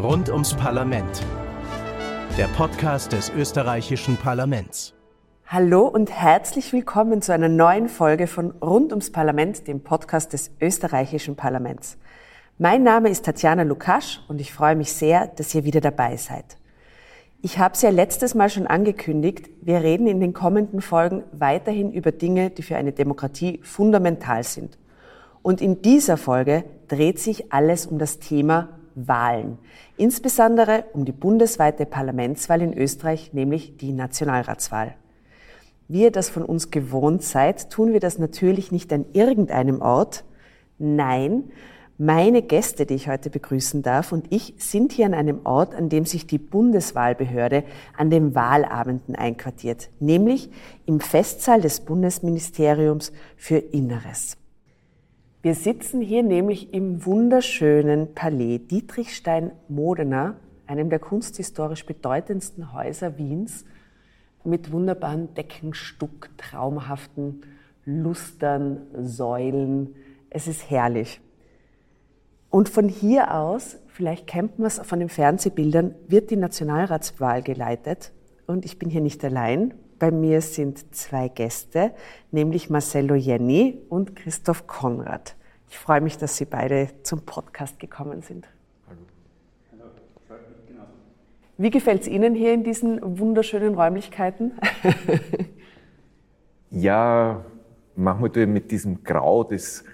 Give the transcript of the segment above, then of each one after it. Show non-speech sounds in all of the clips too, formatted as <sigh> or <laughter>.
Rund ums Parlament. Der Podcast des österreichischen Parlaments. Hallo und herzlich willkommen zu einer neuen Folge von Rund ums Parlament, dem Podcast des österreichischen Parlaments. Mein Name ist Tatjana Lukasch und ich freue mich sehr, dass ihr wieder dabei seid. Ich habe es ja letztes Mal schon angekündigt, wir reden in den kommenden Folgen weiterhin über Dinge, die für eine Demokratie fundamental sind. Und in dieser Folge dreht sich alles um das Thema Wahlen, insbesondere um die bundesweite Parlamentswahl in Österreich, nämlich die Nationalratswahl. Wie ihr das von uns gewohnt seid, tun wir das natürlich nicht an irgendeinem Ort. Nein, meine Gäste, die ich heute begrüßen darf, und ich sind hier an einem Ort, an dem sich die Bundeswahlbehörde an den Wahlabenden einquartiert, nämlich im Festsaal des Bundesministeriums für Inneres. Wir sitzen hier nämlich im wunderschönen Palais Dietrichstein-Modena, einem der kunsthistorisch bedeutendsten Häuser Wiens, mit wunderbaren Deckenstuck, traumhaften Lustern, Säulen. Es ist herrlich. Und von hier aus, vielleicht kennt man es von den Fernsehbildern, wird die Nationalratswahl geleitet. Und ich bin hier nicht allein. Bei mir sind zwei Gäste, nämlich Marcello Jenny und Christoph Konrad. Ich freue mich, dass Sie beide zum Podcast gekommen sind. Hallo. Hallo. Wie gefällt es Ihnen hier in diesen wunderschönen Räumlichkeiten? <laughs> ja, manchmal mit diesem Grau des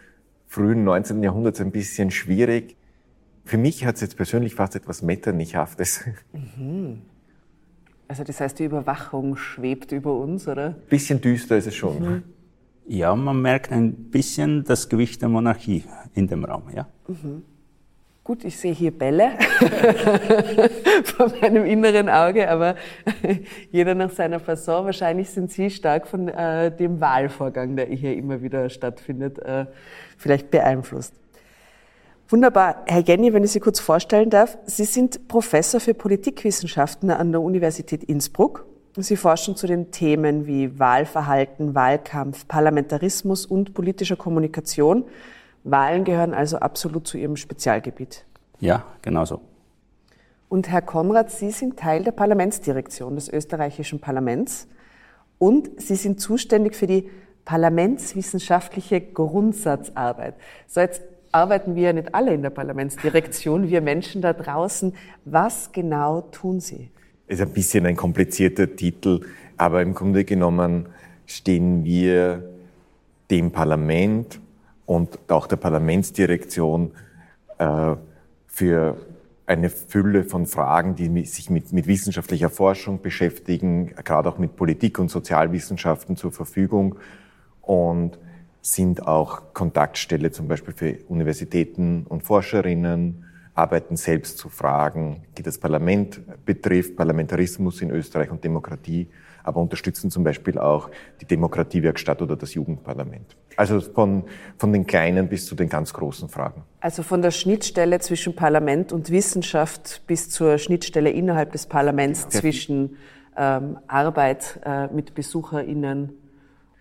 frühen 19. Jahrhunderts ein bisschen schwierig. Für mich hat es jetzt persönlich fast etwas Metternichhaftes. Mhm. Also das heißt, die Überwachung schwebt über uns, oder? Bisschen düster ist es schon. Mhm. Ja, man merkt ein bisschen das Gewicht der Monarchie in dem Raum, ja. Mhm. Gut, ich sehe hier Bälle <laughs> vor meinem inneren Auge, aber <laughs> jeder nach seiner Fasson. Wahrscheinlich sind Sie stark von äh, dem Wahlvorgang, der hier immer wieder stattfindet, äh, vielleicht beeinflusst. Wunderbar. Herr Jenny, wenn ich Sie kurz vorstellen darf, Sie sind Professor für Politikwissenschaften an der Universität Innsbruck. Sie forschen zu den Themen wie Wahlverhalten, Wahlkampf, Parlamentarismus und politischer Kommunikation. Wahlen gehören also absolut zu Ihrem Spezialgebiet. Ja, genau so. Und Herr Konrad, Sie sind Teil der Parlamentsdirektion des österreichischen Parlaments und Sie sind zuständig für die parlamentswissenschaftliche Grundsatzarbeit. So, jetzt arbeiten wir ja nicht alle in der Parlamentsdirektion, wir Menschen da draußen. Was genau tun Sie? Ist ein bisschen ein komplizierter Titel, aber im Grunde genommen stehen wir dem Parlament und auch der Parlamentsdirektion äh, für eine Fülle von Fragen, die sich mit, mit wissenschaftlicher Forschung beschäftigen, gerade auch mit Politik und Sozialwissenschaften zur Verfügung und sind auch Kontaktstelle zum Beispiel für Universitäten und Forscherinnen, arbeiten selbst zu Fragen, die das Parlament betrifft, Parlamentarismus in Österreich und Demokratie, aber unterstützen zum Beispiel auch die Demokratiewerkstatt oder das Jugendparlament. Also von, von den kleinen bis zu den ganz großen Fragen. Also von der Schnittstelle zwischen Parlament und Wissenschaft bis zur Schnittstelle innerhalb des Parlaments ja. zwischen ähm, Arbeit äh, mit BesucherInnen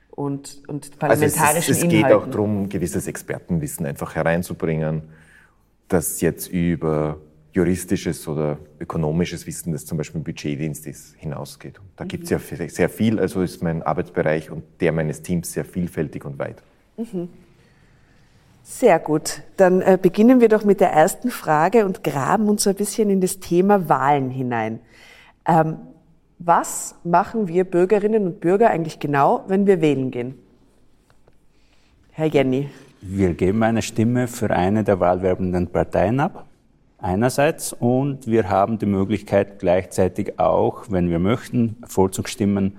und, und parlamentarischen also es, ist, es geht auch darum, gewisses Expertenwissen einfach hereinzubringen, das jetzt über juristisches oder ökonomisches Wissen, das zum Beispiel im Budgetdienst ist, hinausgeht. Und da mhm. gibt es ja sehr viel, also ist mein Arbeitsbereich und der meines Teams sehr vielfältig und weit. Mhm. Sehr gut. Dann äh, beginnen wir doch mit der ersten Frage und graben uns so ein bisschen in das Thema Wahlen hinein. Ähm, was machen wir Bürgerinnen und Bürger eigentlich genau, wenn wir wählen gehen? Herr Jenny. Wir geben eine Stimme für eine der wahlwerbenden Parteien ab, einerseits, und wir haben die Möglichkeit gleichzeitig auch, wenn wir möchten, Vorzugsstimmen,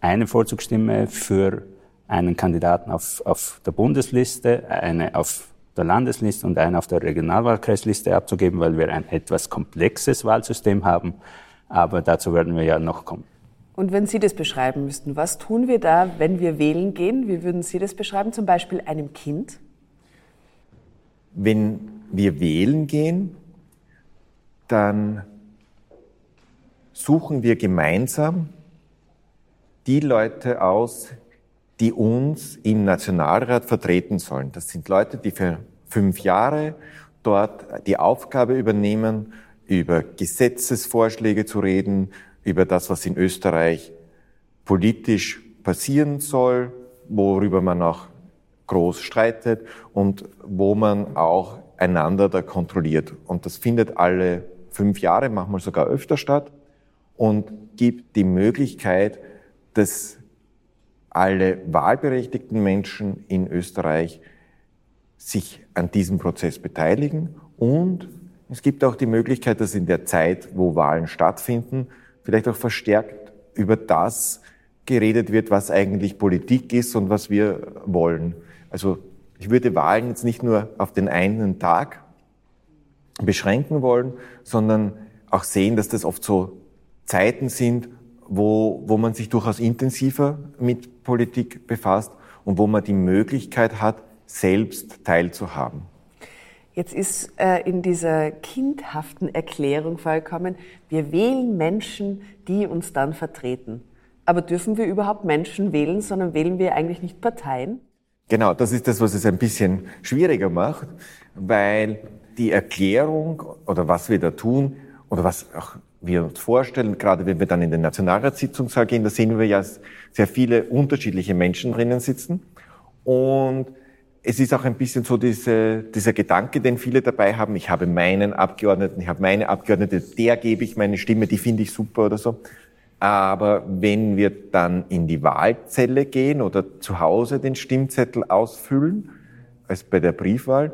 eine Vorzugsstimme für einen Kandidaten auf, auf der Bundesliste, eine auf der Landesliste und eine auf der Regionalwahlkreisliste abzugeben, weil wir ein etwas komplexes Wahlsystem haben aber dazu werden wir ja noch kommen. Und wenn Sie das beschreiben müssten, was tun wir da, wenn wir wählen gehen? Wie würden Sie das beschreiben, zum Beispiel einem Kind? Wenn wir wählen gehen, dann suchen wir gemeinsam die Leute aus, die uns im Nationalrat vertreten sollen. Das sind Leute, die für fünf Jahre dort die Aufgabe übernehmen, über Gesetzesvorschläge zu reden, über das, was in Österreich politisch passieren soll, worüber man auch groß streitet und wo man auch einander da kontrolliert. Und das findet alle fünf Jahre, manchmal sogar öfter statt und gibt die Möglichkeit, dass alle wahlberechtigten Menschen in Österreich sich an diesem Prozess beteiligen und es gibt auch die Möglichkeit, dass in der Zeit, wo Wahlen stattfinden, vielleicht auch verstärkt über das geredet wird, was eigentlich Politik ist und was wir wollen. Also ich würde Wahlen jetzt nicht nur auf den einen Tag beschränken wollen, sondern auch sehen, dass das oft so Zeiten sind, wo, wo man sich durchaus intensiver mit Politik befasst und wo man die Möglichkeit hat, selbst teilzuhaben. Jetzt ist äh, in dieser kindhaften Erklärung vollkommen, wir wählen Menschen, die uns dann vertreten. Aber dürfen wir überhaupt Menschen wählen, sondern wählen wir eigentlich nicht Parteien? Genau, das ist das, was es ein bisschen schwieriger macht, weil die Erklärung oder was wir da tun oder was auch wir uns vorstellen, gerade wenn wir dann in den Nationalratssitzungssaal gehen, da sehen wir ja sehr viele unterschiedliche Menschen drinnen sitzen. Und es ist auch ein bisschen so diese, dieser Gedanke, den viele dabei haben, ich habe meinen Abgeordneten, ich habe meine Abgeordnete, der gebe ich meine Stimme, die finde ich super oder so. Aber wenn wir dann in die Wahlzelle gehen oder zu Hause den Stimmzettel ausfüllen, als bei der Briefwahl,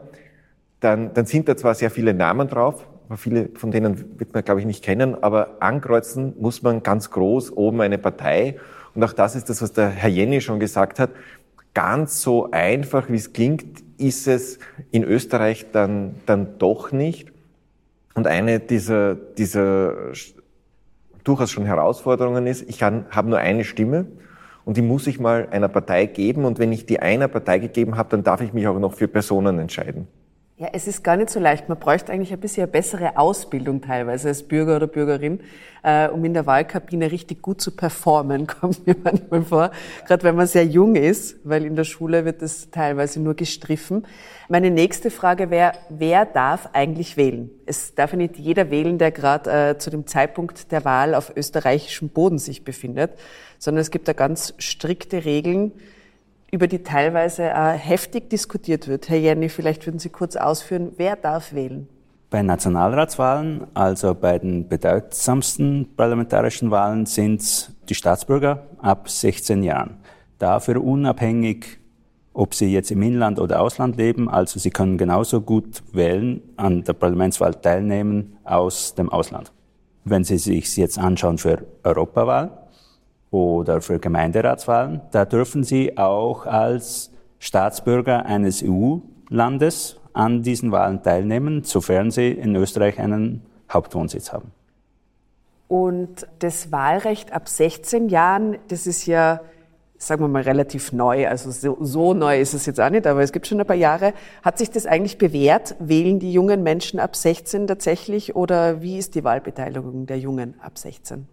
dann, dann sind da zwar sehr viele Namen drauf, aber viele von denen wird man, glaube ich, nicht kennen, aber ankreuzen muss man ganz groß oben eine Partei. Und auch das ist das, was der Herr Jenny schon gesagt hat. Ganz so einfach, wie es klingt, ist es in Österreich dann, dann doch nicht. Und eine dieser, dieser durchaus schon Herausforderungen ist, ich habe nur eine Stimme und die muss ich mal einer Partei geben und wenn ich die einer Partei gegeben habe, dann darf ich mich auch noch für Personen entscheiden. Ja, es ist gar nicht so leicht. Man bräuchte eigentlich ein bisschen eine bessere Ausbildung teilweise als Bürger oder Bürgerin, äh, um in der Wahlkabine richtig gut zu performen, <laughs> kommt mir manchmal vor. Gerade wenn man sehr jung ist, weil in der Schule wird das teilweise nur gestriffen. Meine nächste Frage wäre, wer darf eigentlich wählen? Es darf ja nicht jeder wählen, der gerade äh, zu dem Zeitpunkt der Wahl auf österreichischem Boden sich befindet, sondern es gibt da ganz strikte Regeln, über die teilweise äh, heftig diskutiert wird. Herr Jenny, vielleicht würden Sie kurz ausführen, wer darf wählen? Bei Nationalratswahlen, also bei den bedeutsamsten parlamentarischen Wahlen, sind es die Staatsbürger ab 16 Jahren. Dafür unabhängig, ob sie jetzt im Inland oder Ausland leben, also sie können genauso gut wählen, an der Parlamentswahl teilnehmen aus dem Ausland. Wenn Sie sich jetzt anschauen für Europawahl, oder für Gemeinderatswahlen. Da dürfen Sie auch als Staatsbürger eines EU-Landes an diesen Wahlen teilnehmen, sofern Sie in Österreich einen Hauptwohnsitz haben. Und das Wahlrecht ab 16 Jahren, das ist ja, sagen wir mal, relativ neu. Also so, so, neu ist es jetzt auch nicht, aber es gibt schon ein paar Jahre. Hat sich das eigentlich bewährt? Wählen die jungen Menschen ab 16 tatsächlich oder wie ist die Wahlbeteiligung der Jungen ab 16?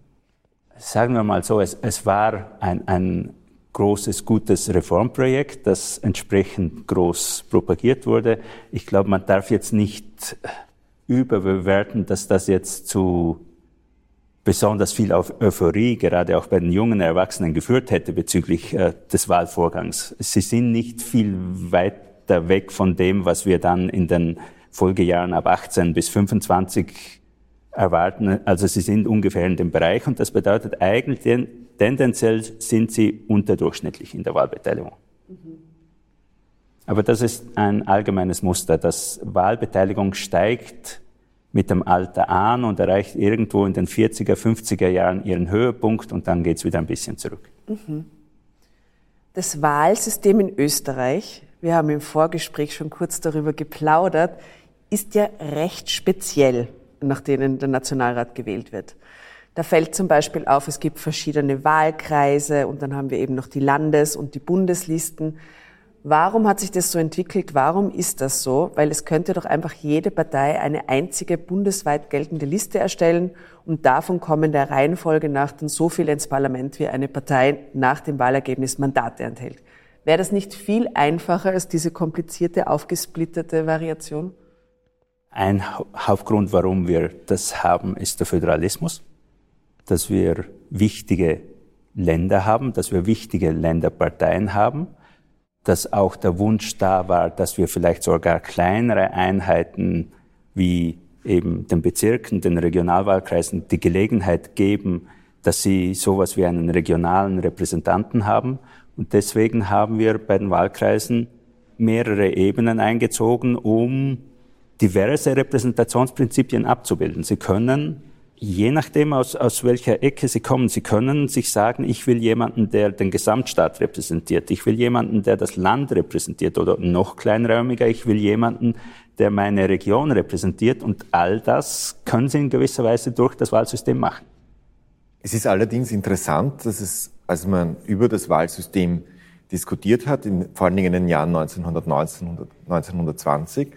Sagen wir mal so, es, es war ein, ein großes, gutes Reformprojekt, das entsprechend groß propagiert wurde. Ich glaube, man darf jetzt nicht überbewerten, dass das jetzt zu besonders viel auf Euphorie, gerade auch bei den jungen Erwachsenen, geführt hätte bezüglich äh, des Wahlvorgangs. Sie sind nicht viel weiter weg von dem, was wir dann in den Folgejahren ab 18 bis 25 erwarten, also sie sind ungefähr in dem Bereich und das bedeutet eigentlich, tendenziell sind sie unterdurchschnittlich in der Wahlbeteiligung. Mhm. Aber das ist ein allgemeines Muster, dass Wahlbeteiligung steigt mit dem Alter an und erreicht irgendwo in den 40er, 50er Jahren ihren Höhepunkt und dann geht es wieder ein bisschen zurück. Mhm. Das Wahlsystem in Österreich, wir haben im Vorgespräch schon kurz darüber geplaudert, ist ja recht speziell nach denen der Nationalrat gewählt wird. Da fällt zum Beispiel auf, es gibt verschiedene Wahlkreise und dann haben wir eben noch die Landes- und die Bundeslisten. Warum hat sich das so entwickelt? Warum ist das so? Weil es könnte doch einfach jede Partei eine einzige bundesweit geltende Liste erstellen und davon kommen der Reihenfolge nach dann so viel ins Parlament, wie eine Partei nach dem Wahlergebnis Mandate enthält. Wäre das nicht viel einfacher als diese komplizierte, aufgesplitterte Variation? Ein Hauptgrund, warum wir das haben, ist der Föderalismus, dass wir wichtige Länder haben, dass wir wichtige Länderparteien haben, dass auch der Wunsch da war, dass wir vielleicht sogar kleinere Einheiten wie eben den Bezirken, den Regionalwahlkreisen die Gelegenheit geben, dass sie sowas wie einen regionalen Repräsentanten haben. Und deswegen haben wir bei den Wahlkreisen mehrere Ebenen eingezogen, um diverse Repräsentationsprinzipien abzubilden. Sie können, je nachdem aus, aus welcher Ecke Sie kommen, Sie können sich sagen, ich will jemanden, der den Gesamtstaat repräsentiert, ich will jemanden, der das Land repräsentiert oder noch kleinräumiger, ich will jemanden, der meine Region repräsentiert und all das können Sie in gewisser Weise durch das Wahlsystem machen. Es ist allerdings interessant, dass es, als man über das Wahlsystem diskutiert hat, in, vor allen Dingen in den Jahren 1919 und 1920,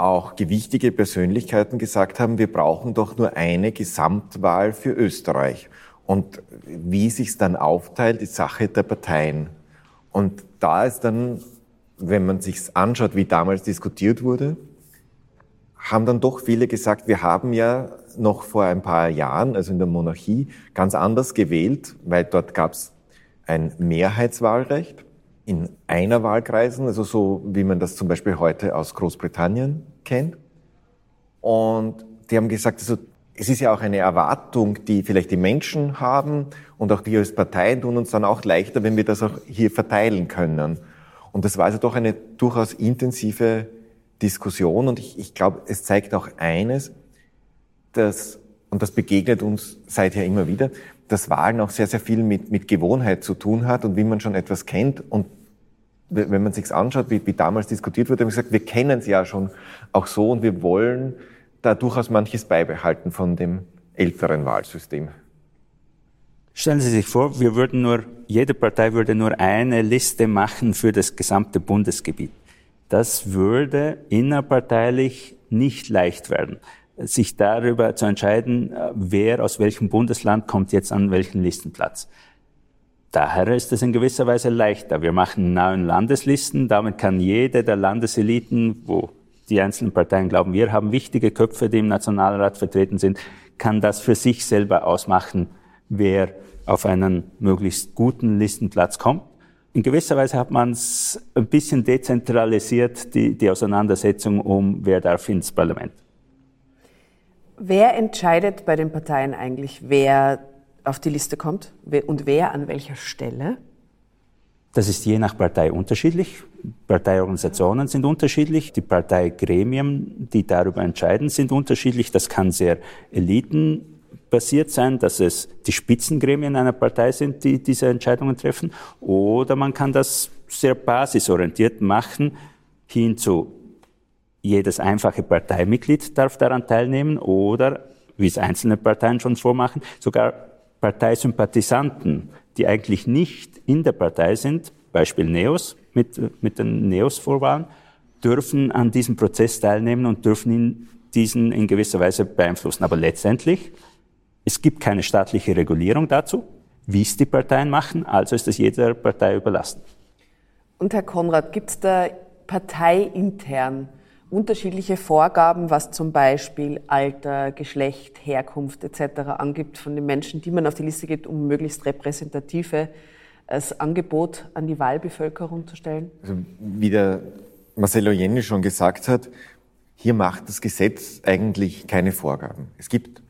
auch gewichtige Persönlichkeiten gesagt haben, wir brauchen doch nur eine Gesamtwahl für Österreich. Und wie sich's dann aufteilt, ist Sache der Parteien. Und da ist dann, wenn man sich's anschaut, wie damals diskutiert wurde, haben dann doch viele gesagt, wir haben ja noch vor ein paar Jahren, also in der Monarchie, ganz anders gewählt, weil dort gab's ein Mehrheitswahlrecht in einer Wahlkreisen, also so wie man das zum Beispiel heute aus Großbritannien kennt. Und die haben gesagt, also es ist ja auch eine Erwartung, die vielleicht die Menschen haben und auch wir als Parteien tun uns dann auch leichter, wenn wir das auch hier verteilen können. Und das war also doch eine durchaus intensive Diskussion und ich, ich glaube, es zeigt auch eines, dass, und das begegnet uns seither immer wieder, dass Wahlen auch sehr, sehr viel mit, mit Gewohnheit zu tun hat und wie man schon etwas kennt. Und wenn man sich's anschaut, wie, wie damals diskutiert wurde, haben wir gesagt, wir kennen es ja schon auch so und wir wollen da durchaus manches beibehalten von dem älteren Wahlsystem. Stellen Sie sich vor, wir würden nur, jede Partei würde nur eine Liste machen für das gesamte Bundesgebiet. Das würde innerparteilich nicht leicht werden sich darüber zu entscheiden, äh, wer aus welchem Bundesland kommt jetzt an welchen Listenplatz. Daher ist es in gewisser Weise leichter. Wir machen neuen Landeslisten, damit kann jede der Landeseliten, wo die einzelnen Parteien glauben, wir haben wichtige Köpfe, die im Nationalrat vertreten sind, kann das für sich selber ausmachen, wer auf einen möglichst guten Listenplatz kommt. In gewisser Weise hat man es ein bisschen dezentralisiert, die, die Auseinandersetzung um, wer darf ins Parlament. Wer entscheidet bei den Parteien eigentlich, wer auf die Liste kommt und wer an welcher Stelle? Das ist je nach Partei unterschiedlich. Parteiorganisationen sind unterschiedlich. Die Parteigremien, die darüber entscheiden, sind unterschiedlich. Das kann sehr elitenbasiert sein, dass es die Spitzengremien einer Partei sind, die diese Entscheidungen treffen. Oder man kann das sehr basisorientiert machen, hin zu jedes einfache Parteimitglied darf daran teilnehmen oder, wie es einzelne Parteien schon vormachen, sogar Parteisympathisanten, die eigentlich nicht in der Partei sind, Beispiel Neos mit, mit den Neos-Vorwahlen, dürfen an diesem Prozess teilnehmen und dürfen ihn, diesen in gewisser Weise beeinflussen. Aber letztendlich, es gibt keine staatliche Regulierung dazu, wie es die Parteien machen, also ist es jeder Partei überlassen. Und Herr Konrad, gibt es da parteiintern unterschiedliche Vorgaben, was zum Beispiel Alter, Geschlecht, Herkunft etc. angibt von den Menschen, die man auf die Liste gibt, um möglichst repräsentative als Angebot an die Wahlbevölkerung zu stellen? Also, wie der Marcelo Jenny schon gesagt hat, hier macht das Gesetz eigentlich keine Vorgaben. Es gibt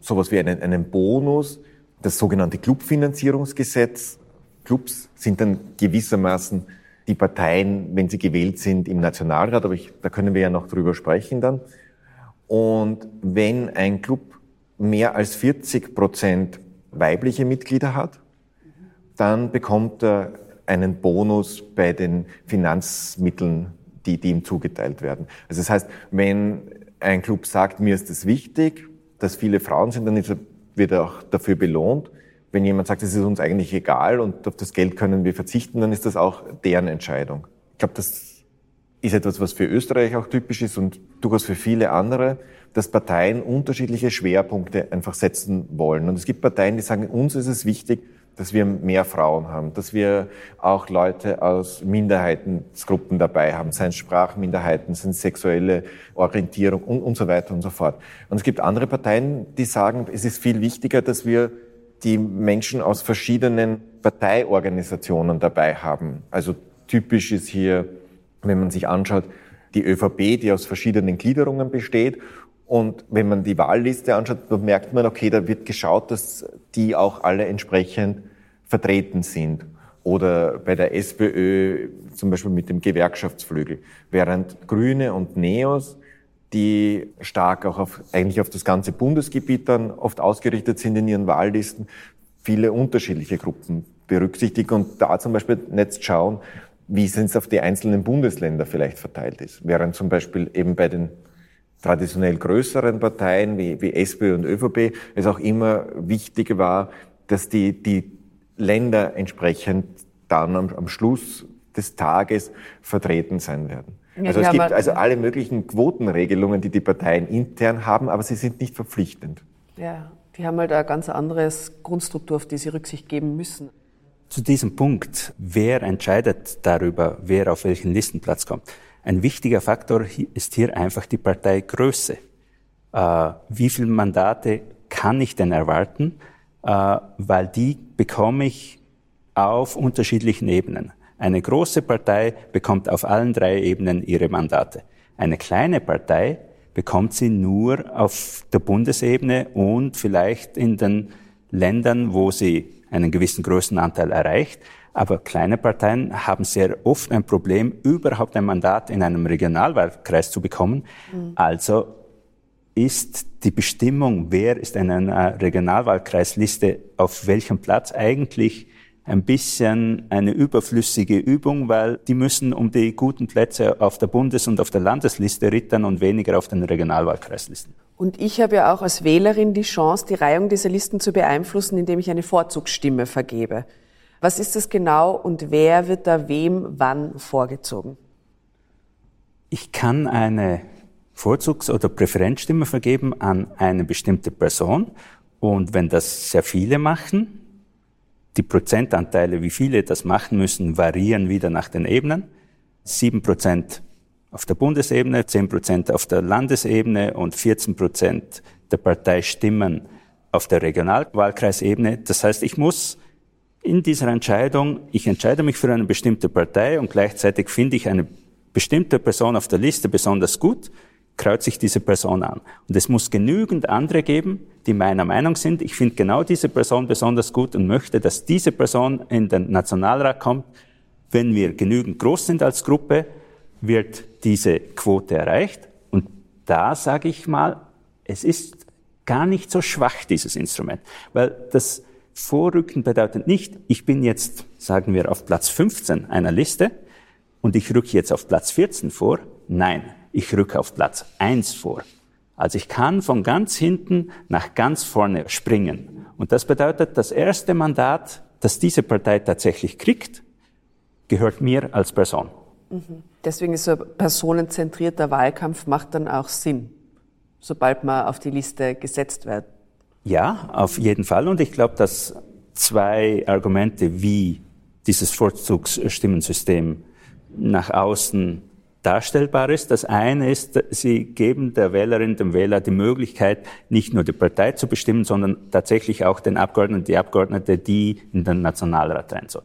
sowas wie einen, einen Bonus, das sogenannte Clubfinanzierungsgesetz. Clubs sind dann gewissermaßen die Parteien, wenn sie gewählt sind, im Nationalrat, aber ich, da können wir ja noch drüber sprechen dann. Und wenn ein Club mehr als 40 Prozent weibliche Mitglieder hat, dann bekommt er einen Bonus bei den Finanzmitteln, die, die ihm zugeteilt werden. Also das heißt, wenn ein Club sagt, mir ist es wichtig, dass viele Frauen sind, dann wird er auch dafür belohnt wenn jemand sagt, es ist uns eigentlich egal und auf das Geld können wir verzichten, dann ist das auch deren Entscheidung. Ich glaube, das ist etwas, was für Österreich auch typisch ist und durchaus für viele andere, dass Parteien unterschiedliche Schwerpunkte einfach setzen wollen. Und es gibt Parteien, die sagen, uns ist es wichtig, dass wir mehr Frauen haben, dass wir auch Leute aus Minderheitengruppen dabei haben, seien Sprachminderheiten, seien sexuelle Orientierung und, und so weiter und so fort. Und es gibt andere Parteien, die sagen, es ist viel wichtiger, dass wir die Menschen aus verschiedenen Parteiorganisationen dabei haben. Also typisch ist hier, wenn man sich anschaut, die ÖVP, die aus verschiedenen Gliederungen besteht und wenn man die Wahlliste anschaut, dann merkt man, okay, da wird geschaut, dass die auch alle entsprechend vertreten sind. Oder bei der SPÖ zum Beispiel mit dem Gewerkschaftsflügel. Während Grüne und Neos, die stark auch auf, eigentlich auf das ganze Bundesgebiet dann oft ausgerichtet sind in ihren Wahllisten, viele unterschiedliche Gruppen berücksichtigen und da zum Beispiel jetzt schauen, wie es auf die einzelnen Bundesländer vielleicht verteilt ist. Während zum Beispiel eben bei den traditionell größeren Parteien wie, wie SPÖ und ÖVP es auch immer wichtig war, dass die, die Länder entsprechend dann am, am Schluss des Tages vertreten sein werden. Ja, also es gibt also alle möglichen Quotenregelungen, die die Parteien intern haben, aber sie sind nicht verpflichtend. Ja, die haben halt eine ganz anderes Grundstruktur, auf die sie Rücksicht geben müssen. Zu diesem Punkt, wer entscheidet darüber, wer auf welchen Listenplatz kommt? Ein wichtiger Faktor ist hier einfach die Parteigröße. Äh, wie viele Mandate kann ich denn erwarten? Äh, weil die bekomme ich auf unterschiedlichen Ebenen. Eine große Partei bekommt auf allen drei Ebenen ihre Mandate. Eine kleine Partei bekommt sie nur auf der Bundesebene und vielleicht in den Ländern, wo sie einen gewissen Größenanteil erreicht. Aber kleine Parteien haben sehr oft ein Problem, überhaupt ein Mandat in einem Regionalwahlkreis zu bekommen. Mhm. Also ist die Bestimmung, wer ist in einer Regionalwahlkreisliste auf welchem Platz eigentlich ein bisschen eine überflüssige Übung, weil die müssen um die guten Plätze auf der Bundes- und auf der Landesliste rittern und weniger auf den Regionalwahlkreislisten. Und ich habe ja auch als Wählerin die Chance, die Reihung dieser Listen zu beeinflussen, indem ich eine Vorzugsstimme vergebe. Was ist das genau und wer wird da wem wann vorgezogen? Ich kann eine Vorzugs- oder Präferenzstimme vergeben an eine bestimmte Person. Und wenn das sehr viele machen, die Prozentanteile, wie viele das machen müssen, variieren wieder nach den Ebenen. Sieben Prozent auf der Bundesebene, zehn Prozent auf der Landesebene und 14 Prozent der Parteistimmen auf der Regionalwahlkreisebene. Das heißt, ich muss in dieser Entscheidung, ich entscheide mich für eine bestimmte Partei und gleichzeitig finde ich eine bestimmte Person auf der Liste besonders gut, kreuze ich diese Person an. Und es muss genügend andere geben, die meiner Meinung sind, ich finde genau diese Person besonders gut und möchte, dass diese Person in den Nationalrat kommt. Wenn wir genügend groß sind als Gruppe, wird diese Quote erreicht. Und da sage ich mal, es ist gar nicht so schwach, dieses Instrument, weil das Vorrücken bedeutet nicht, ich bin jetzt, sagen wir, auf Platz 15 einer Liste und ich rücke jetzt auf Platz 14 vor. Nein, ich rücke auf Platz 1 vor. Also ich kann von ganz hinten nach ganz vorne springen. Und das bedeutet, das erste Mandat, das diese Partei tatsächlich kriegt, gehört mir als Person. Mhm. Deswegen ist so ein personenzentrierter Wahlkampf macht dann auch Sinn, sobald man auf die Liste gesetzt wird. Ja, auf jeden Fall. Und ich glaube, dass zwei Argumente, wie dieses Vorzugsstimmensystem nach außen darstellbar ist. Das eine ist, sie geben der Wählerin, dem Wähler die Möglichkeit, nicht nur die Partei zu bestimmen, sondern tatsächlich auch den Abgeordneten, die Abgeordnete, die in den Nationalrat rein soll.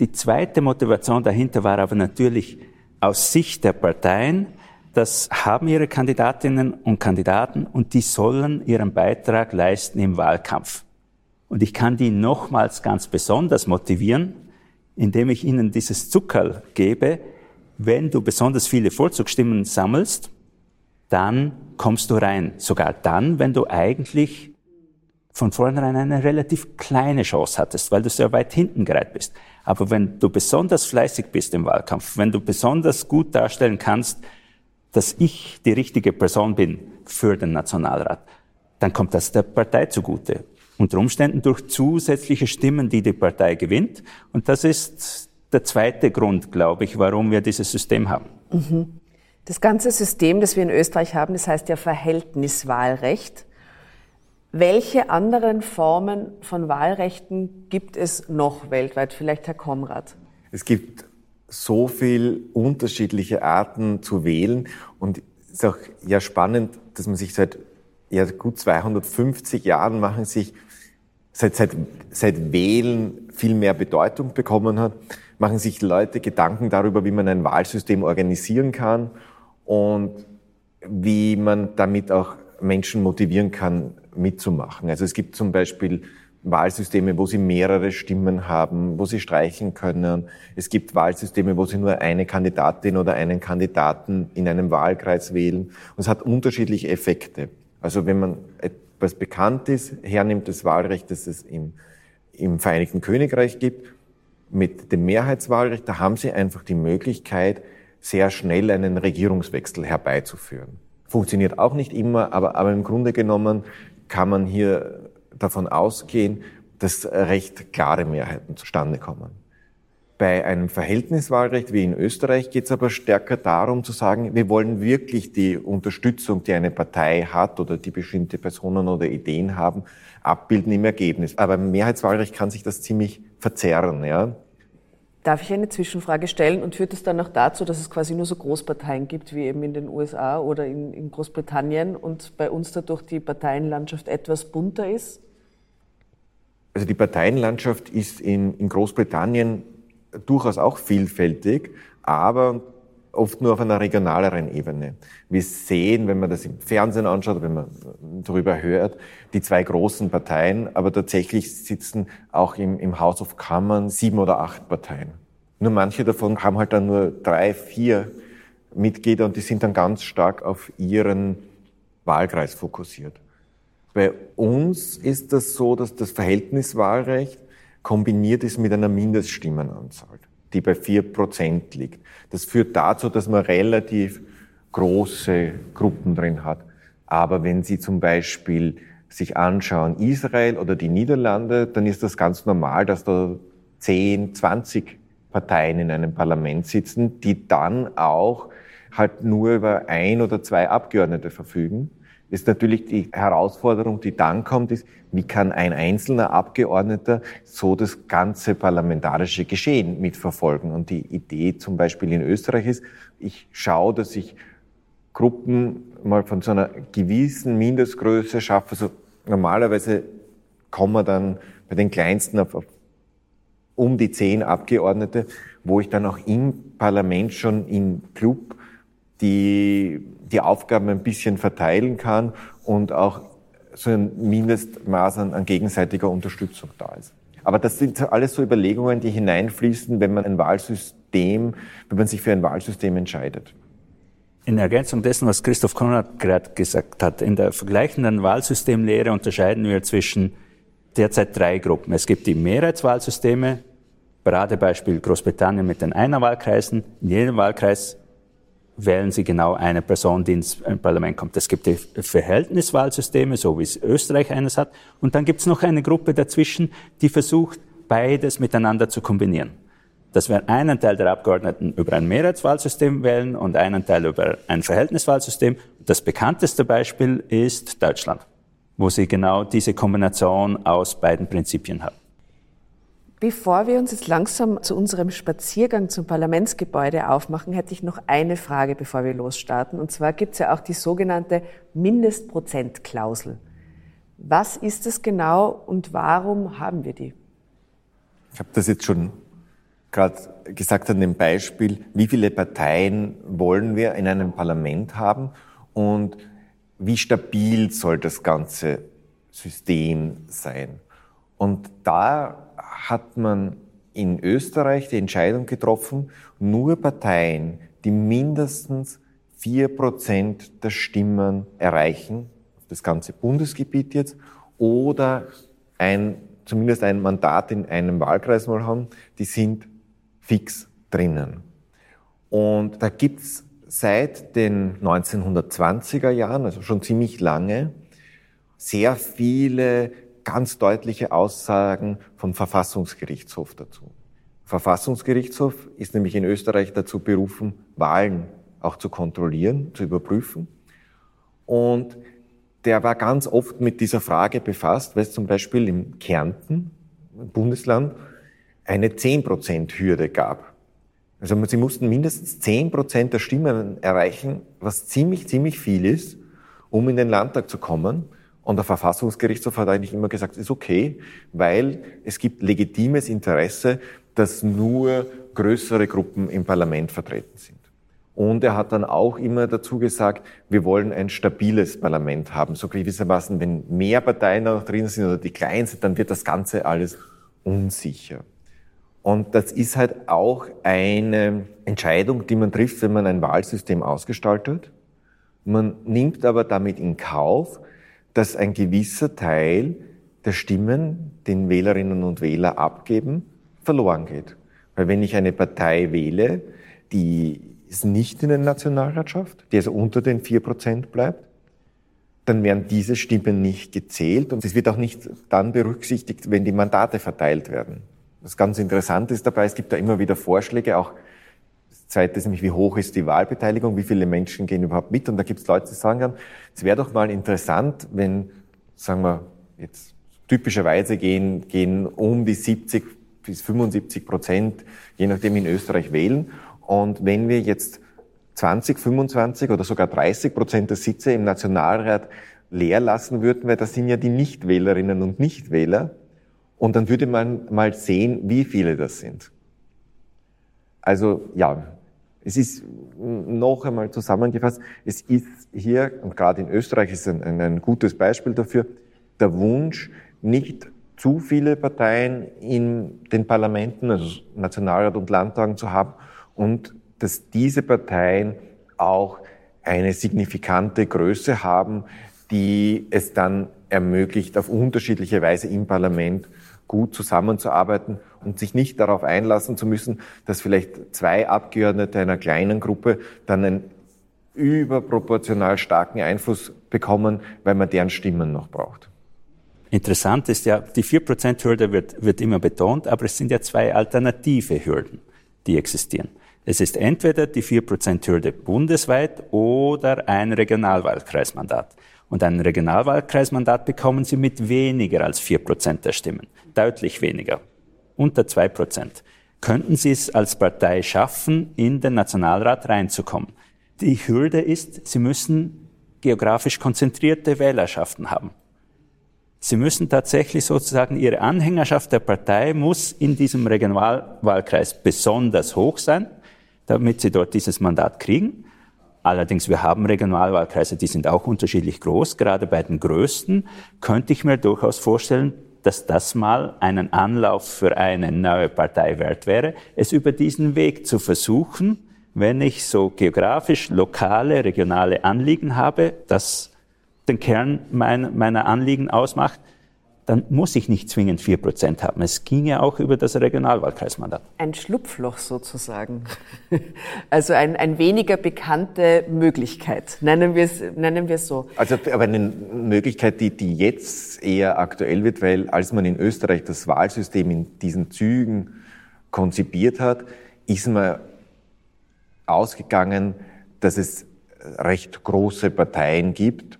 Die zweite Motivation dahinter war aber natürlich aus Sicht der Parteien, das haben ihre Kandidatinnen und Kandidaten und die sollen ihren Beitrag leisten im Wahlkampf. Und ich kann die nochmals ganz besonders motivieren, indem ich ihnen dieses Zuckerl gebe. Wenn du besonders viele Vorzugsstimmen sammelst, dann kommst du rein. Sogar dann, wenn du eigentlich von vornherein eine relativ kleine Chance hattest, weil du sehr weit hinten gereiht bist. Aber wenn du besonders fleißig bist im Wahlkampf, wenn du besonders gut darstellen kannst, dass ich die richtige Person bin für den Nationalrat, dann kommt das der Partei zugute. Unter Umständen durch zusätzliche Stimmen, die die Partei gewinnt. Und das ist der zweite Grund, glaube ich, warum wir dieses System haben. Mhm. Das ganze System, das wir in Österreich haben, das heißt ja Verhältniswahlrecht. Welche anderen Formen von Wahlrechten gibt es noch weltweit? Vielleicht Herr Konrad. Es gibt so viel unterschiedliche Arten zu wählen und es ist auch ja spannend, dass man sich seit ja, gut 250 Jahren machen sich seit, seit, seit Wählen viel mehr Bedeutung bekommen hat, machen sich Leute Gedanken darüber, wie man ein Wahlsystem organisieren kann und wie man damit auch Menschen motivieren kann, mitzumachen. Also es gibt zum Beispiel Wahlsysteme, wo sie mehrere Stimmen haben, wo sie streichen können. Es gibt Wahlsysteme, wo sie nur eine Kandidatin oder einen Kandidaten in einem Wahlkreis wählen. Und es hat unterschiedliche Effekte. Also wenn man etwas bekannt ist, hernimmt das Wahlrecht, das es im, im Vereinigten Königreich gibt, mit dem Mehrheitswahlrecht, da haben sie einfach die Möglichkeit, sehr schnell einen Regierungswechsel herbeizuführen. Funktioniert auch nicht immer, aber, aber im Grunde genommen kann man hier davon ausgehen, dass recht klare Mehrheiten zustande kommen. Bei einem Verhältniswahlrecht wie in Österreich geht es aber stärker darum zu sagen, wir wollen wirklich die Unterstützung, die eine Partei hat oder die bestimmte Personen oder Ideen haben, abbilden im Ergebnis. Aber im Mehrheitswahlrecht kann sich das ziemlich verzerren. Ja? Darf ich eine Zwischenfrage stellen und führt es dann auch dazu, dass es quasi nur so Großparteien gibt wie eben in den USA oder in, in Großbritannien und bei uns dadurch die Parteienlandschaft etwas bunter ist? Also die Parteienlandschaft ist in, in Großbritannien durchaus auch vielfältig, aber oft nur auf einer regionaleren Ebene. Wir sehen, wenn man das im Fernsehen anschaut, wenn man darüber hört, die zwei großen Parteien, aber tatsächlich sitzen auch im, im House of Commons sieben oder acht Parteien. Nur manche davon haben halt dann nur drei, vier Mitglieder und die sind dann ganz stark auf ihren Wahlkreis fokussiert. Bei uns ist das so, dass das Verhältniswahlrecht kombiniert ist mit einer Mindeststimmenanzahl die bei vier Prozent liegt. Das führt dazu, dass man relativ große Gruppen drin hat. Aber wenn Sie zum Beispiel sich anschauen, Israel oder die Niederlande, dann ist das ganz normal, dass da 10, 20 Parteien in einem Parlament sitzen, die dann auch halt nur über ein oder zwei Abgeordnete verfügen ist natürlich die Herausforderung, die dann kommt, ist, wie kann ein einzelner Abgeordneter so das ganze parlamentarische Geschehen mitverfolgen? Und die Idee zum Beispiel in Österreich ist, ich schaue, dass ich Gruppen mal von so einer gewissen Mindestgröße schaffe. Also normalerweise kommen wir dann bei den kleinsten auf, um die zehn Abgeordnete, wo ich dann auch im Parlament schon im Club die die Aufgaben ein bisschen verteilen kann und auch so ein Mindestmaß an, an gegenseitiger Unterstützung da ist. Aber das sind alles so Überlegungen, die hineinfließen, wenn man ein Wahlsystem, wenn man sich für ein Wahlsystem entscheidet. In Ergänzung dessen, was Christoph Konrad gerade gesagt hat, in der vergleichenden Wahlsystemlehre unterscheiden wir zwischen derzeit drei Gruppen. Es gibt die Mehrheitswahlsysteme, Paradebeispiel Großbritannien mit den Einerwahlkreisen. In jedem Wahlkreis wählen Sie genau eine Person, die ins Parlament kommt. Es gibt die Verhältniswahlsysteme, so wie es Österreich eines hat. Und dann gibt es noch eine Gruppe dazwischen, die versucht, beides miteinander zu kombinieren. Dass wir einen Teil der Abgeordneten über ein Mehrheitswahlsystem wählen und einen Teil über ein Verhältniswahlsystem. Das bekannteste Beispiel ist Deutschland, wo Sie genau diese Kombination aus beiden Prinzipien haben. Bevor wir uns jetzt langsam zu unserem Spaziergang zum Parlamentsgebäude aufmachen, hätte ich noch eine Frage, bevor wir losstarten. Und zwar gibt es ja auch die sogenannte Mindestprozentklausel. Was ist es genau und warum haben wir die? Ich habe das jetzt schon gerade gesagt an dem Beispiel, wie viele Parteien wollen wir in einem Parlament haben und wie stabil soll das ganze System sein. Und da hat man in Österreich die Entscheidung getroffen, nur Parteien, die mindestens vier Prozent der Stimmen erreichen, das ganze Bundesgebiet jetzt, oder ein, zumindest ein Mandat in einem Wahlkreis mal haben, die sind fix drinnen. Und da gibt's seit den 1920er Jahren, also schon ziemlich lange, sehr viele ganz deutliche Aussagen vom Verfassungsgerichtshof dazu. Verfassungsgerichtshof ist nämlich in Österreich dazu berufen, Wahlen auch zu kontrollieren, zu überprüfen. Und der war ganz oft mit dieser Frage befasst, weil es zum Beispiel im Kärnten, Bundesland, eine 10%-Hürde gab. Also sie mussten mindestens 10% der Stimmen erreichen, was ziemlich, ziemlich viel ist, um in den Landtag zu kommen. Und der Verfassungsgerichtshof hat eigentlich immer gesagt, ist okay, weil es gibt legitimes Interesse, dass nur größere Gruppen im Parlament vertreten sind. Und er hat dann auch immer dazu gesagt, wir wollen ein stabiles Parlament haben. So gewissermaßen, wenn mehr Parteien noch drin sind oder die kleinen sind, dann wird das Ganze alles unsicher. Und das ist halt auch eine Entscheidung, die man trifft, wenn man ein Wahlsystem ausgestaltet. Man nimmt aber damit in Kauf, dass ein gewisser Teil der Stimmen, den Wählerinnen und Wähler abgeben, verloren geht. Weil wenn ich eine Partei wähle, die es nicht in den Nationalrat schafft, die also unter den vier Prozent bleibt, dann werden diese Stimmen nicht gezählt und es wird auch nicht dann berücksichtigt, wenn die Mandate verteilt werden. Was ganz interessant ist dabei, es gibt da immer wieder Vorschläge, auch das zweite ist nämlich, wie hoch ist die Wahlbeteiligung, wie viele Menschen gehen überhaupt mit und da gibt es Leute, die sagen dann, es wäre doch mal interessant, wenn, sagen wir, jetzt typischerweise gehen, gehen um die 70 bis 75 Prozent, je nachdem in Österreich wählen und wenn wir jetzt 20, 25 oder sogar 30 Prozent der Sitze im Nationalrat leer lassen würden, weil das sind ja die Nichtwählerinnen und Nichtwähler. Und dann würde man mal sehen, wie viele das sind. Also ja, es ist noch einmal zusammengefasst, es ist hier, und gerade in Österreich ist ein, ein gutes Beispiel dafür, der Wunsch, nicht zu viele Parteien in den Parlamenten, also Nationalrat und Landtagen zu haben, und dass diese Parteien auch eine signifikante Größe haben, die es dann ermöglicht, auf unterschiedliche Weise im Parlament gut zusammenzuarbeiten und sich nicht darauf einlassen zu müssen, dass vielleicht zwei Abgeordnete einer kleinen Gruppe dann einen überproportional starken Einfluss bekommen, weil man deren Stimmen noch braucht. Interessant ist ja, die 4%-Hürde wird, wird immer betont, aber es sind ja zwei alternative Hürden, die existieren. Es ist entweder die 4%-Hürde bundesweit oder ein Regionalwahlkreismandat. Und ein Regionalwahlkreismandat bekommen Sie mit weniger als 4% der Stimmen. Deutlich weniger. Unter 2%. Könnten Sie es als Partei schaffen, in den Nationalrat reinzukommen? Die Hürde ist, Sie müssen geografisch konzentrierte Wählerschaften haben. Sie müssen tatsächlich sozusagen, Ihre Anhängerschaft der Partei muss in diesem Regionalwahlkreis besonders hoch sein damit sie dort dieses Mandat kriegen. Allerdings, wir haben Regionalwahlkreise, die sind auch unterschiedlich groß. Gerade bei den größten könnte ich mir durchaus vorstellen, dass das mal einen Anlauf für eine neue Partei wert wäre, es über diesen Weg zu versuchen, wenn ich so geografisch lokale, regionale Anliegen habe, das den Kern meiner Anliegen ausmacht, dann muss ich nicht zwingend 4% haben. Es ging ja auch über das Regionalwahlkreismandat. Ein Schlupfloch sozusagen. <laughs> Also ein, ein weniger bekannte Möglichkeit, nennen wir es, nennen wir es so. Also aber eine Möglichkeit, die, die jetzt eher aktuell wird, weil als man in Österreich das Wahlsystem in diesen Zügen konzipiert hat, ist man ausgegangen, dass es recht große Parteien gibt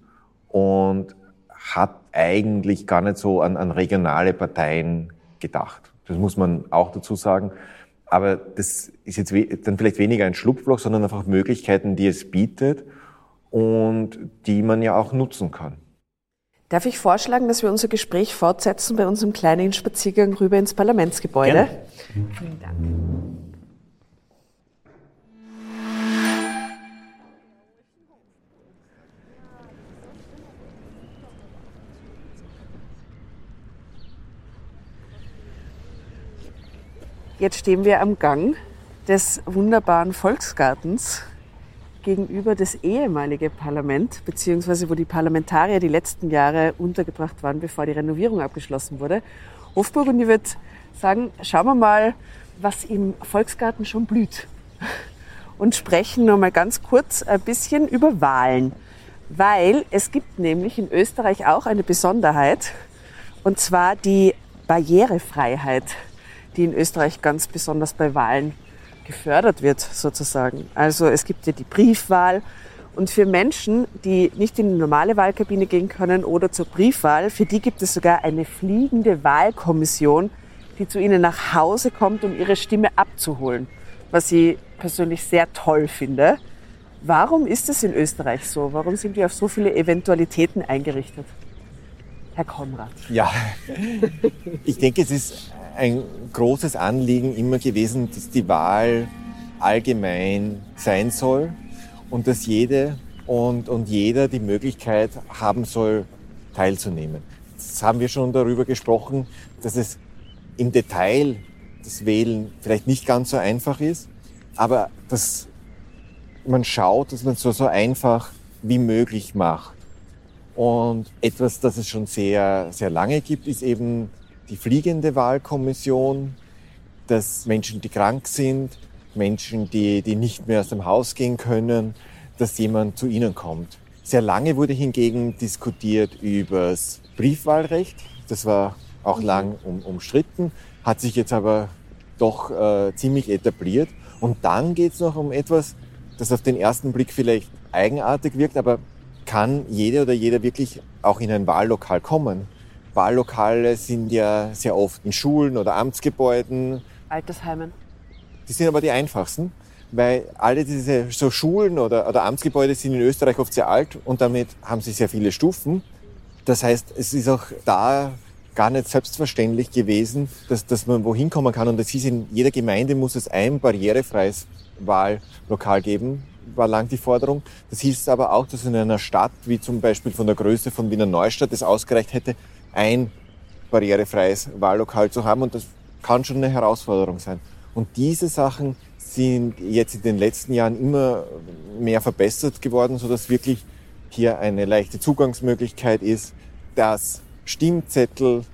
und hat eigentlich gar nicht so an, an regionale Parteien gedacht. Das muss man auch dazu sagen. Aber das ist jetzt dann vielleicht weniger ein Schlupfloch, sondern einfach Möglichkeiten, die es bietet und die man ja auch nutzen kann. Darf ich vorschlagen, dass wir unser Gespräch fortsetzen bei unserem kleinen Spaziergang rüber ins Parlamentsgebäude? Gerne. Vielen Dank. Jetzt stehen wir am Gang des wunderbaren Volksgartens gegenüber das ehemalige Parlament, beziehungsweise wo die Parlamentarier die letzten Jahre untergebracht waren, bevor die Renovierung abgeschlossen wurde. Hofburg und ich würde sagen, schauen wir mal, was im Volksgarten schon blüht. Und sprechen noch mal ganz kurz ein bisschen über Wahlen. Weil es gibt nämlich in Österreich auch eine Besonderheit, und zwar die Barrierefreiheit die in Österreich ganz besonders bei Wahlen gefördert wird, sozusagen. Also es gibt ja die Briefwahl Und für Menschen, die nicht in die normale Wahlkabine gehen können oder zur Briefwahl, für die gibt es sogar eine fliegende Wahlkommission, die zu ihnen nach Hause kommt, um ihre Stimme abzuholen, was ich persönlich sehr toll finde. Warum ist es in Österreich so? Warum sind wir auf so viele Eventualitäten eingerichtet? Herr Konrad. Ja, ich denke, es ist ein großes Anliegen immer gewesen, dass die Wahl allgemein sein soll und dass jede und, und jeder die Möglichkeit haben soll, teilzunehmen. Jetzt haben wir schon darüber gesprochen, dass es im Detail das Wählen vielleicht nicht ganz so einfach ist, aber dass man schaut, dass man es so, so einfach wie möglich macht. Und etwas, das es schon sehr, sehr lange gibt, ist eben die fliegende Wahlkommission, dass Menschen, die krank sind, Menschen, die, die nicht mehr aus dem Haus gehen können, dass jemand zu ihnen kommt. Sehr lange wurde hingegen diskutiert übers Briefwahlrecht. Das war auch mhm. lang um, umstritten, hat sich jetzt aber doch äh, ziemlich etabliert. Und dann geht es noch um etwas, das auf den ersten Blick vielleicht eigenartig wirkt, aber kann jede oder jeder wirklich auch in ein Wahllokal kommen? Wahllokale sind ja sehr oft in Schulen oder Amtsgebäuden. Altersheimen. Die sind aber die einfachsten, weil alle diese so Schulen oder, oder Amtsgebäude sind in Österreich oft sehr alt und damit haben sie sehr viele Stufen. Das heißt, es ist auch da gar nicht selbstverständlich gewesen, dass, dass man wohin kommen kann. Und das ist in jeder Gemeinde muss es ein barrierefreies Wahllokal geben, war lang die Forderung. Das hieß aber auch, dass in einer Stadt, wie zum Beispiel von der Größe von Wiener Neustadt, es ausgereicht hätte, ein barrierefreies Wahllokal zu haben. Und das kann schon eine Herausforderung sein. Und diese Sachen sind jetzt in den letzten Jahren immer mehr verbessert geworden, sodass wirklich hier eine leichte Zugangsmöglichkeit ist, dass Stimmzettel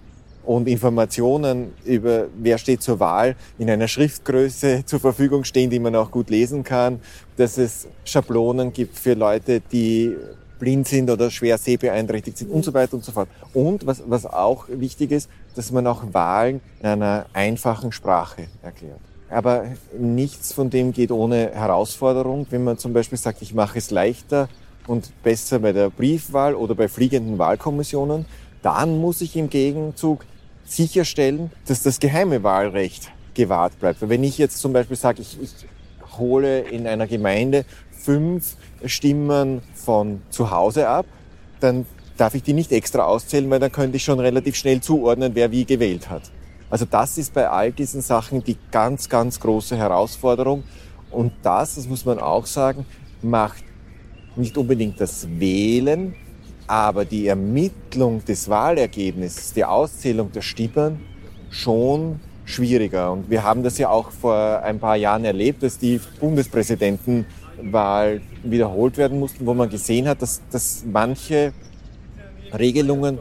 und Informationen über wer steht zur Wahl in einer Schriftgröße <laughs> zur Verfügung stehen, die man auch gut lesen kann, dass es Schablonen gibt für Leute, die blind sind oder schwer sehbeeinträchtigt sind und so weiter und so fort. Und was, was auch wichtig ist, dass man auch Wahlen in einer einfachen Sprache erklärt. Aber nichts von dem geht ohne Herausforderung. Wenn man zum Beispiel sagt, ich mache es leichter und besser bei der Briefwahl oder bei fliegenden Wahlkommissionen, dann muss ich im Gegenzug sicherstellen, dass das geheime Wahlrecht gewahrt bleibt. Wenn ich jetzt zum Beispiel sage, ich, ich hole in einer Gemeinde fünf Stimmen von zu Hause ab, dann darf ich die nicht extra auszählen, weil dann könnte ich schon relativ schnell zuordnen, wer wie gewählt hat. Also das ist bei all diesen Sachen die ganz, ganz große Herausforderung. Und das, das muss man auch sagen, macht nicht unbedingt das Wählen aber die Ermittlung des Wahlergebnisses, die Auszählung der Stimmen schon schwieriger. Und wir haben das ja auch vor ein paar Jahren erlebt, dass die Bundespräsidentenwahl wiederholt werden mussten, wo man gesehen hat, dass, dass manche Regelungen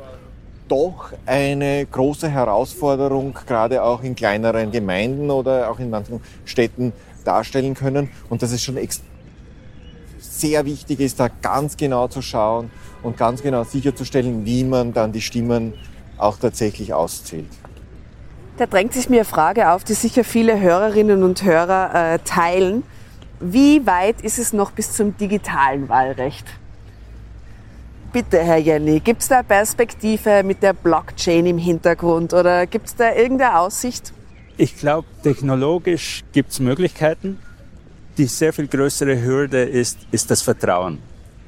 doch eine große Herausforderung, gerade auch in kleineren Gemeinden oder auch in manchen Städten darstellen können. Und dass es schon sehr wichtig ist, da ganz genau zu schauen, und ganz genau sicherzustellen, wie man dann die Stimmen auch tatsächlich auszählt. Da drängt sich mir eine Frage auf, die sicher viele Hörerinnen und Hörer äh, teilen. Wie weit ist es noch bis zum digitalen Wahlrecht? Bitte, Herr Jenny, gibt es da Perspektive mit der Blockchain im Hintergrund oder gibt es da irgendeine Aussicht? Ich glaube, technologisch gibt es Möglichkeiten. Die sehr viel größere Hürde ist, ist das Vertrauen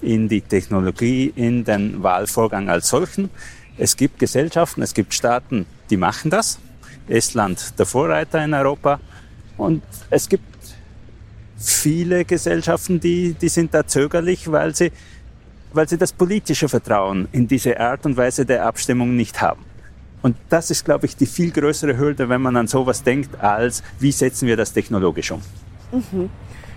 in die Technologie, in den Wahlvorgang als solchen. Es gibt Gesellschaften, es gibt Staaten, die machen das. Estland der Vorreiter in Europa. Und es gibt viele Gesellschaften, die, die sind da zögerlich, weil sie, weil sie das politische Vertrauen in diese Art und Weise der Abstimmung nicht haben. Und das ist, glaube ich, die viel größere Hürde, wenn man an sowas denkt, als wie setzen wir das technologisch um. Mhm.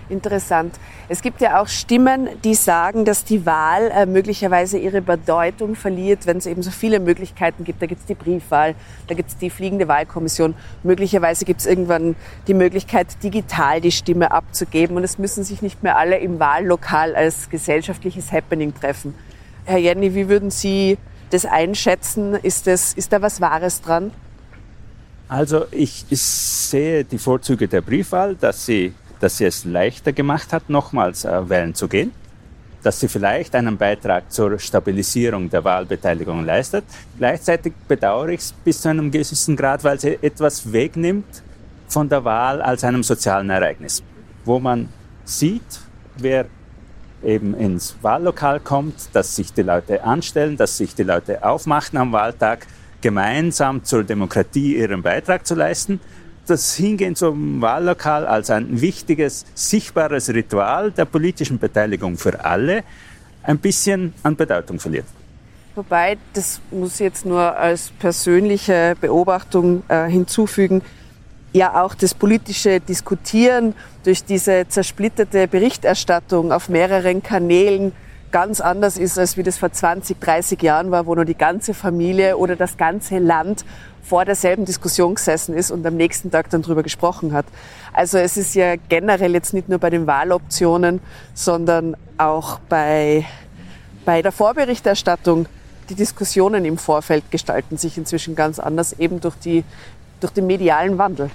Interessant. Es gibt ja auch Stimmen, die sagen, dass die Wahl äh, möglicherweise ihre Bedeutung verliert, wenn es eben so viele Möglichkeiten gibt. Da gibt es die Briefwahl, da gibt es die fliegende Wahlkommission. Möglicherweise gibt es irgendwann die Möglichkeit, digital die Stimme abzugeben und es müssen sich nicht mehr alle im Wahllokal als gesellschaftliches Happening treffen. Herr Jenny, wie würden Sie das einschätzen? Ist, das, ist da was Wahres dran? Also ich, sehe die Vorzüge der Briefwahl, dass sie dass sie es leichter gemacht hat, nochmals äh, wählen zu gehen. dass sie vielleicht einen Beitrag zur Stabilisierung der Wahlbeteiligung leistet. Gleichzeitig bedauere ich es bis zu einem gewissen Grad, weil sie etwas wegnimmt von der Wahl als einem sozialen Ereignis, wo man sieht, wer eben ins Wahllokal kommt, dass sich die Leute anstellen, dass sich die Leute aufmachen am Wahltag, gemeinsam zur Demokratie ihren Beitrag zu leisten. Das Hingehen zum Wahllokal als ein wichtiges, sichtbares Ritual der politischen Beteiligung für alle ein bisschen an Bedeutung verliert. Wobei, das muss ich jetzt nur als persönliche Beobachtung äh, hinzufügen, ja auch das politische Diskutieren durch diese zersplitterte Berichterstattung auf mehreren Kanälen ganz anders ist, als wie das vor 20, 30 Jahren war, wo nur die ganze Familie oder das ganze Land vor derselben Diskussion gesessen ist und am nächsten Tag dann drüber gesprochen hat. Also es ist ja generell jetzt nicht nur bei den Wahloptionen, sondern auch bei, bei der Vorberichterstattung. Die Diskussionen im Vorfeld gestalten sich inzwischen ganz anders, eben durch, die, durch den medialen Wandel.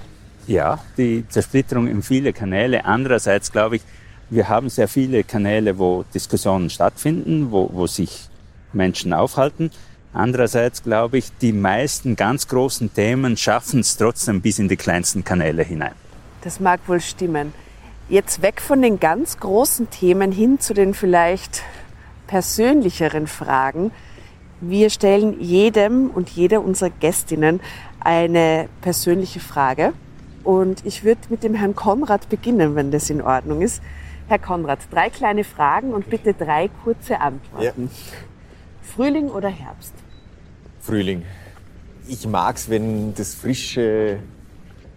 Ja, die Zersplitterung in viele Kanäle. Andererseits glaube ich, wir haben sehr viele Kanäle, wo Diskussionen stattfinden, wo, wo sich Menschen aufhalten. Andererseits glaube ich, die meisten ganz großen Themen schaffen es trotzdem bis in die kleinsten Kanäle hinein. Das mag wohl stimmen. Jetzt weg von den ganz großen Themen hin zu den vielleicht persönlicheren Fragen. Wir stellen jedem und jeder unserer Gästinnen eine persönliche Frage. Und ich würde mit dem Herrn Konrad beginnen, wenn das in Ordnung ist. Herr Konrad, drei kleine Fragen und bitte drei kurze Antworten. Ja. Frühling oder Herbst? Frühling. Ich mag es, wenn das frische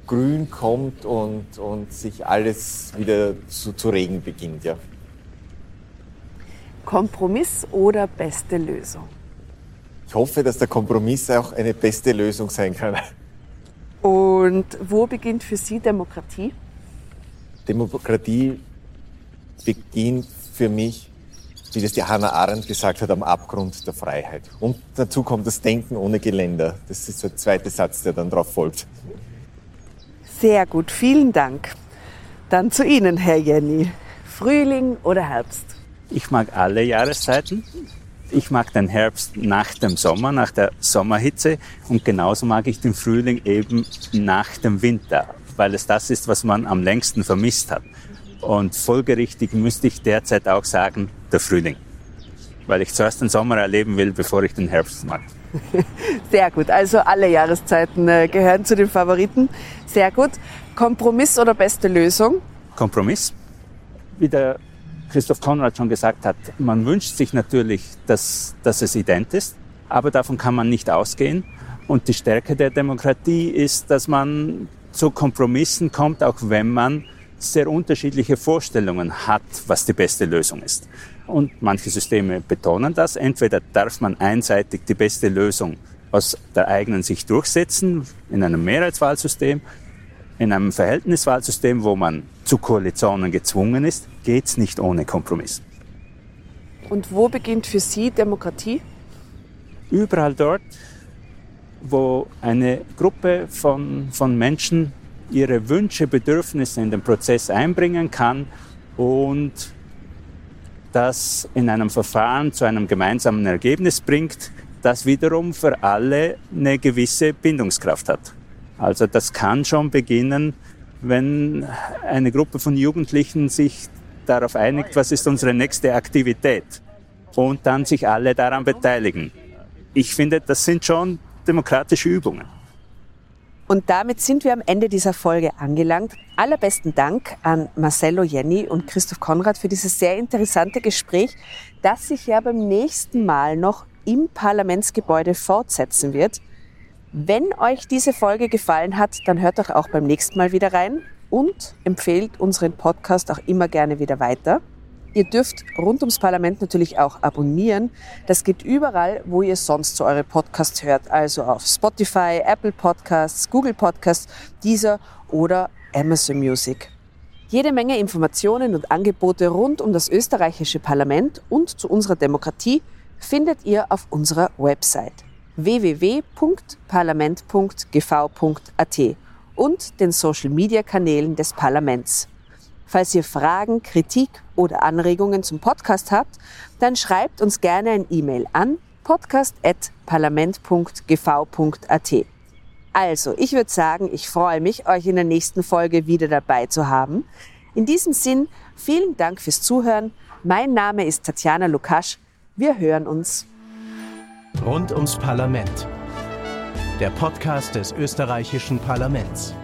Grün kommt und, und sich alles wieder zu, zu regen beginnt, ja. Kompromiss oder beste Lösung? Ich hoffe, dass der Kompromiss auch eine beste Lösung sein kann. Und wo beginnt für Sie Demokratie? Demokratie beginnt für mich, wie das die Hannah Arendt gesagt hat, am Abgrund der Freiheit. Und dazu kommt das Denken ohne Geländer. Das ist der zweite Satz, der dann darauf folgt. Sehr gut, vielen Dank. Dann zu Ihnen, Herr Jenny. Frühling oder Herbst? Ich mag alle Jahreszeiten. Ich mag den Herbst nach dem Sommer, nach der Sommerhitze und genauso mag ich den Frühling eben nach dem Winter, weil es das ist, was man am längsten vermisst hat. Und folgerichtig müsste ich derzeit auch sagen, der Frühling. Weil ich zuerst den Sommer erleben will, bevor ich den Herbst mag. <laughs> Sehr gut. Also alle Jahreszeiten äh, gehören zu den Favoriten. Sehr gut. Kompromiss oder beste Lösung? Kompromiss. Wie der Christoph Konrad schon gesagt hat, man wünscht sich natürlich, dass, dass es ident ist, aber davon kann man nicht ausgehen. Und die Stärke der Demokratie ist, dass man zu Kompromissen kommt, auch wenn man sehr unterschiedliche Vorstellungen hat, was die beste Lösung ist. Und manche Systeme betonen das. Entweder darf man einseitig die beste Lösung aus der eigenen Sicht durchsetzen in einem Mehrheitswahlsystem. In einem Verhältniswahlsystem, wo man zu Koalitionen gezwungen ist, geht es nicht ohne Kompromiss. Und wo beginnt für Sie Demokratie? Überall dort, wo eine Gruppe von, von Menschen ihre Wünsche, Bedürfnisse in den Prozess einbringen kann und das in einem Verfahren zu einem gemeinsamen Ergebnis bringt, das wiederum für alle eine gewisse Bindungskraft hat. Also das kann schon beginnen, wenn eine Gruppe von Jugendlichen sich darauf einigt, was ist unsere nächste Aktivität und dann sich alle daran beteiligen. Ich finde, das sind schon demokratische Übungen. Und damit sind wir am Ende dieser Folge angelangt. Allerbesten Dank an Marcello Jenny und Christoph Konrad für dieses sehr interessante Gespräch, das sich ja beim nächsten Mal noch im Parlamentsgebäude fortsetzen wird. Wenn euch diese Folge gefallen hat, dann hört doch auch beim nächsten Mal wieder rein und empfehlt unseren Podcast auch immer gerne wieder weiter. Ihr dürft rund ums Parlament natürlich auch abonnieren. Das geht überall, wo ihr sonst so eure Podcasts hört. Also auf Spotify, Apple Podcasts, Google Podcasts, Deezer oder Amazon Music. Jede Menge Informationen und Angebote rund um das österreichische Parlament und zu unserer Demokratie findet ihr auf unserer Website www.parlament.gv.at und den Social-Media-Kanälen des Parlaments. Falls ihr Fragen, Kritik oder Anregungen zum Podcast habt, dann schreibt uns gerne ein E-Mail an podcast.parlament.gv.at. Also, ich würde sagen, ich freue mich, euch in der nächsten Folge wieder dabei zu haben. In diesem Sinn, vielen Dank fürs Zuhören. Mein Name ist Tatjana Lukasch. Wir hören uns. Rund ums Parlament. Der Podcast des österreichischen Parlaments.